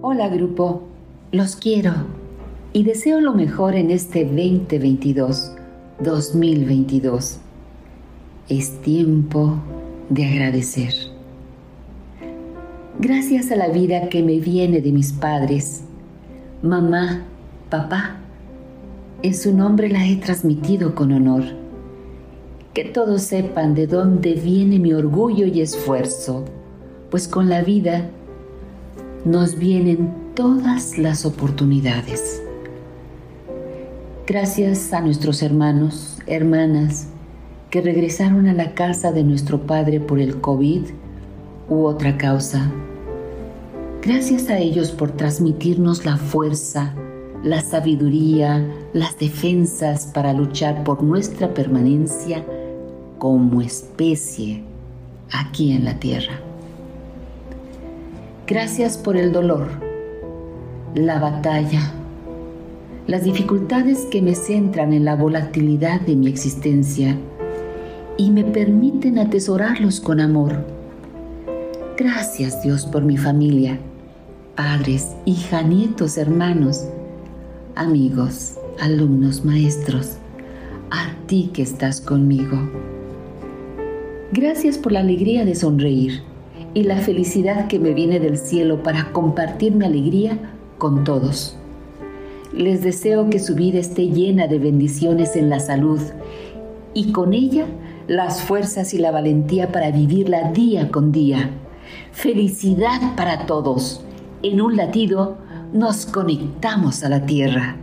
Hola grupo, los quiero y deseo lo mejor en este 2022, 2022. Es tiempo de agradecer. Gracias a la vida que me viene de mis padres, mamá, papá, en su nombre la he transmitido con honor. Que todos sepan de dónde viene mi orgullo y esfuerzo, pues con la vida nos vienen todas las oportunidades. Gracias a nuestros hermanos, hermanas, que regresaron a la casa de nuestro Padre por el COVID u otra causa. Gracias a ellos por transmitirnos la fuerza, la sabiduría, las defensas para luchar por nuestra permanencia como especie aquí en la Tierra. Gracias por el dolor, la batalla, las dificultades que me centran en la volatilidad de mi existencia y me permiten atesorarlos con amor. Gracias Dios por mi familia, padres, hija, nietos, hermanos, amigos, alumnos, maestros, a ti que estás conmigo. Gracias por la alegría de sonreír y la felicidad que me viene del cielo para compartir mi alegría con todos. Les deseo que su vida esté llena de bendiciones en la salud y con ella las fuerzas y la valentía para vivirla día con día. Felicidad para todos. En un latido nos conectamos a la tierra.